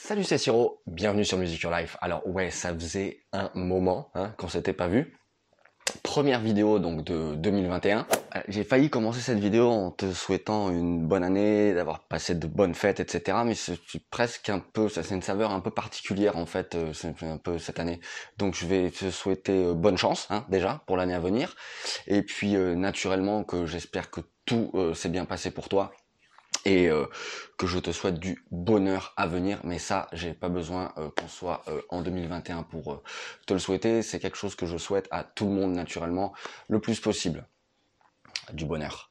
Salut c'est Siro, bienvenue sur Music Your Life. Alors ouais, ça faisait un moment hein, qu'on s'était pas vu. Première vidéo donc de 2021. Euh, j'ai failli commencer cette vidéo en te souhaitant une bonne année, d'avoir passé de bonnes fêtes, etc. Mais c'est presque un peu, ça c'est une saveur un peu particulière en fait, euh, un peu cette année. Donc je vais te souhaiter euh, bonne chance hein, déjà pour l'année à venir. Et puis naturellement que j'espère que tout s'est bien passé pour toi et euh, que je te souhaite du bonheur à venir. Mais ça, j'ai pas besoin euh, qu'on soit euh, en 2021 pour te le souhaiter. C'est quelque chose que je souhaite à tout le monde naturellement le plus possible. Du bonheur.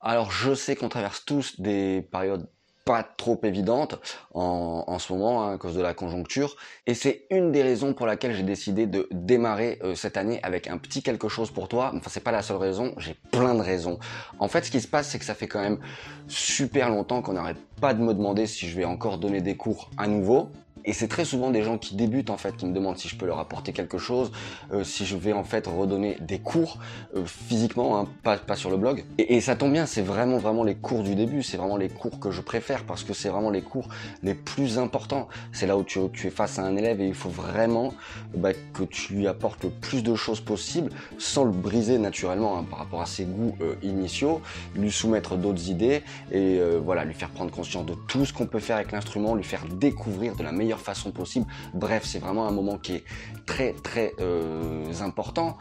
Alors je sais qu'on traverse tous des périodes pas trop évidente en, en ce moment hein, à cause de la conjoncture et c'est une des raisons pour laquelle j'ai décidé de démarrer euh, cette année avec un petit quelque chose pour toi. Enfin c'est pas la seule raison, j'ai plein de raisons. En fait ce qui se passe c'est que ça fait quand même super longtemps qu'on n'arrête pas de me demander si je vais encore donner des cours à nouveau et c'est très souvent des gens qui débutent en fait qui me demandent si je peux leur apporter quelque chose, euh, si je vais en fait redonner des cours euh, physiquement, hein, pas, pas sur le blog. Et, ça tombe bien, c'est vraiment vraiment les cours du début, c'est vraiment les cours que je préfère parce que c'est vraiment les cours les plus importants. C'est là où tu, es face à un élève et il faut vraiment bah, que tu lui apportes le plus de choses possible sans le briser naturellement hein, par rapport à ses goûts euh, initiaux, lui soumettre d'autres idées et voilà lui faire prendre conscience de tout ce qu'on peut faire avec l'instrument, lui faire découvrir de la meilleure façon possible. Bref, c'est vraiment un moment qui est très très euh, important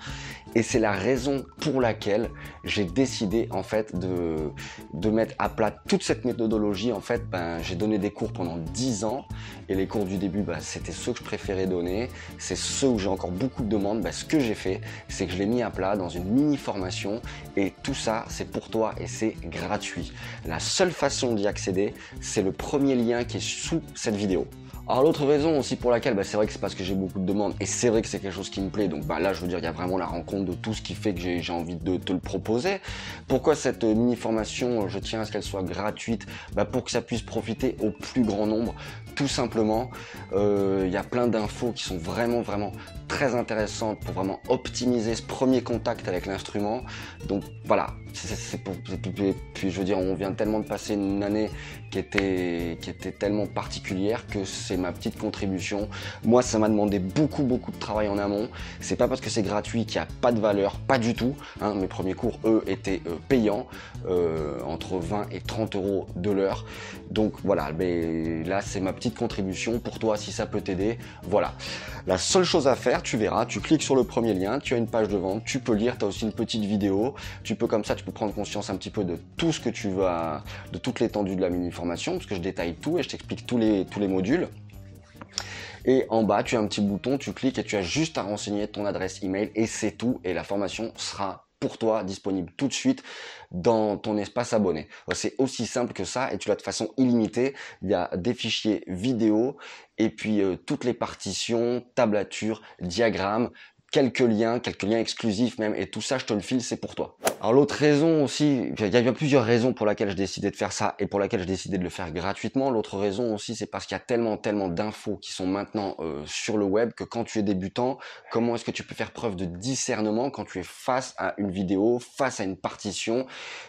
et c'est la raison pour laquelle j'ai décidé en fait de, de mettre à plat toute cette méthodologie. En fait, ben, j'ai donné des cours pendant 10 ans et les cours du début, ben, c'était ceux que je préférais donner. C'est ceux où j'ai encore beaucoup de demandes. Ben, ce que j'ai fait, c'est que je l'ai mis à plat dans une mini formation et tout ça, c'est pour toi et c'est gratuit. La seule façon d'y accéder, c'est le premier lien qui est sous cette vidéo. Alors l'autre raison aussi pour laquelle, bah, c'est vrai que c'est parce que j'ai beaucoup de demandes et c'est vrai que c'est quelque chose qui me plaît. Donc bah, là, je veux dire, il y a vraiment la rencontre de tout ce qui fait que j'ai envie de te le proposer. Pourquoi cette euh, mini formation Je tiens à ce qu'elle soit gratuite, bah, pour que ça puisse profiter au plus grand nombre. Tout simplement, euh, il y a plein d'infos qui sont vraiment vraiment très intéressantes pour vraiment optimiser ce premier contact avec l'instrument. Donc voilà, puis je veux dire, on vient tellement de passer une année qui était qui était tellement particulière que c'est ma petite contribution. Moi, ça m'a demandé beaucoup beaucoup de travail en amont. C'est pas parce que c'est gratuit qu'il n'y a pas de valeur, pas du tout. Hein. Mes premiers cours, eux, étaient euh, payants, euh, entre 20 et 30 euros de l'heure. Donc voilà, mais là c'est ma petite contribution pour toi si ça peut t'aider. Voilà. La seule chose à faire, tu verras, tu cliques sur le premier lien, tu as une page de vente, tu peux lire, tu as aussi une petite vidéo, tu peux comme ça, tu peux prendre conscience un petit peu de tout ce que tu vas, de toute l'étendue de la mini formation, parce que je détaille tout et je t'explique tous les, tous les modules. Et en bas, tu as un petit bouton, tu cliques et tu as juste à renseigner ton adresse email et c'est tout. Et la formation sera toi, disponible tout de suite dans ton espace abonné. C'est aussi simple que ça et tu l'as de façon illimitée. Il y a des fichiers vidéo et puis euh, toutes les partitions, tablatures, diagrammes, quelques liens, quelques liens exclusifs même, et tout ça, je te le file, c'est pour toi. Alors l'autre raison aussi, il y a plusieurs raisons pour lesquelles j'ai décidé de faire ça et pour lesquelles j'ai décidé de le faire gratuitement. L'autre raison aussi, c'est parce qu'il y a tellement, tellement d'infos qui sont maintenant euh, sur le web que quand tu es débutant, comment est-ce que tu peux faire preuve de discernement quand tu es face à une vidéo, face à une partition?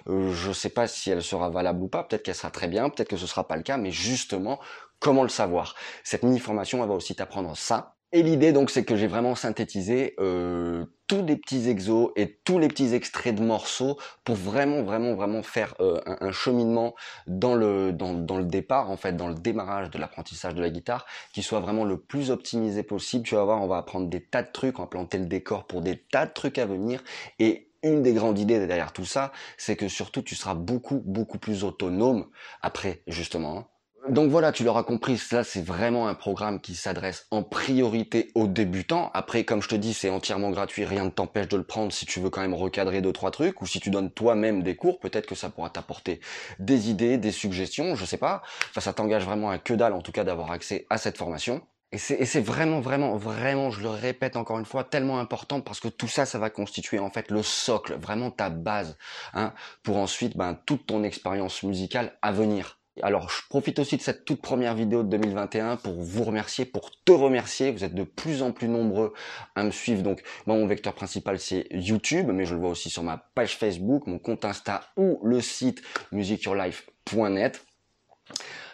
Euh, Je sais pas si elle sera valable ou pas, peut-être qu'elle sera très bien, peut-être que ce sera pas le cas, mais justement, comment le savoir? Cette mini formation, elle va aussi t'apprendre ça, et l'idée donc c'est que j'ai vraiment synthétisé euh, tous les petits exos et tous les petits extraits de morceaux pour vraiment vraiment vraiment faire euh, un, cheminement dans le dans, dans, le départ en fait dans le démarrage de l'apprentissage de la guitare qui soit vraiment le plus optimisé possible. Tu vas voir, on va apprendre des tas de trucs, on va planter le décor pour des tas de trucs à venir et une des grandes idées derrière tout ça, c'est que surtout tu seras beaucoup beaucoup plus autonome après justement hein, donc voilà, tu l'auras compris, ça c'est vraiment un programme qui s'adresse en priorité aux débutants. Après, comme je te dis, c'est entièrement gratuit, rien ne t'empêche de le prendre si tu veux quand même recadrer deux trois trucs ou si tu donnes toi-même des cours, peut-être que ça pourra t'apporter des idées, des suggestions, je sais pas. Enfin, ça t'engage vraiment à que dalle en tout cas d'avoir accès à cette formation. Et c'est vraiment, vraiment, vraiment, je le répète encore une fois, tellement important parce que tout ça, ça va constituer en fait le socle, vraiment ta base, hein, pour ensuite ben, toute ton expérience musicale à venir. Alors, je profite aussi de cette toute première vidéo de 2021 pour vous remercier, pour te remercier. Vous êtes de plus en plus nombreux à me suivre. Donc, moi, mon vecteur principal, c'est YouTube, mais je le vois aussi sur ma page Facebook, mon compte Insta ou le site musicyourlife.net.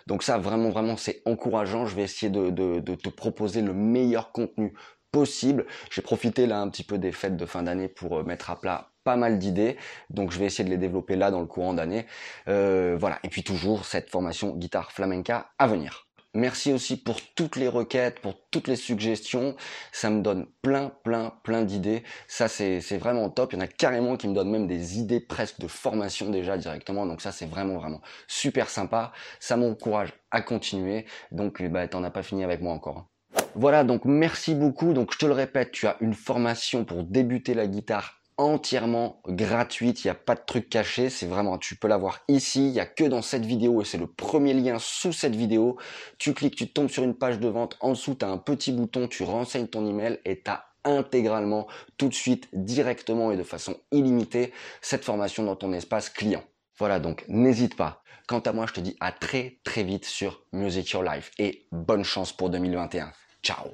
Donc ça, vraiment, vraiment, c'est encourageant. Je vais essayer de, de, de te proposer le meilleur contenu possible. J'ai profité là un petit peu des fêtes de fin d'année pour euh, mettre à plat pas mal d'idées, donc je vais essayer de les développer là dans le courant d'année. Euh, voilà, et puis toujours cette formation guitare flamenca à venir. Merci aussi pour toutes les requêtes, pour toutes les suggestions. Ça me donne plein, plein, plein d'idées. Ça, c'est vraiment top. Il y en a carrément qui me donnent même des idées presque de formation déjà directement. Donc ça, c'est vraiment, vraiment super sympa. Ça m'encourage à continuer. Donc, bah, t'en as pas fini avec moi encore. Voilà, donc merci beaucoup. Donc je te le répète, tu as une formation pour débuter la guitare entièrement gratuite, il n'y a pas de truc caché, c'est vraiment, tu peux l'avoir ici, il n'y a que dans cette vidéo et c'est le premier lien sous cette vidéo. Tu cliques, tu tombes sur une page de vente, en dessous tu as un petit bouton, tu renseignes ton email et tu as intégralement, tout de suite, directement et de façon illimitée, cette formation dans ton espace client. Voilà, donc n'hésite pas. Quant à moi, je te dis à très très vite sur Music Your Life et bonne chance pour 2021. Ciao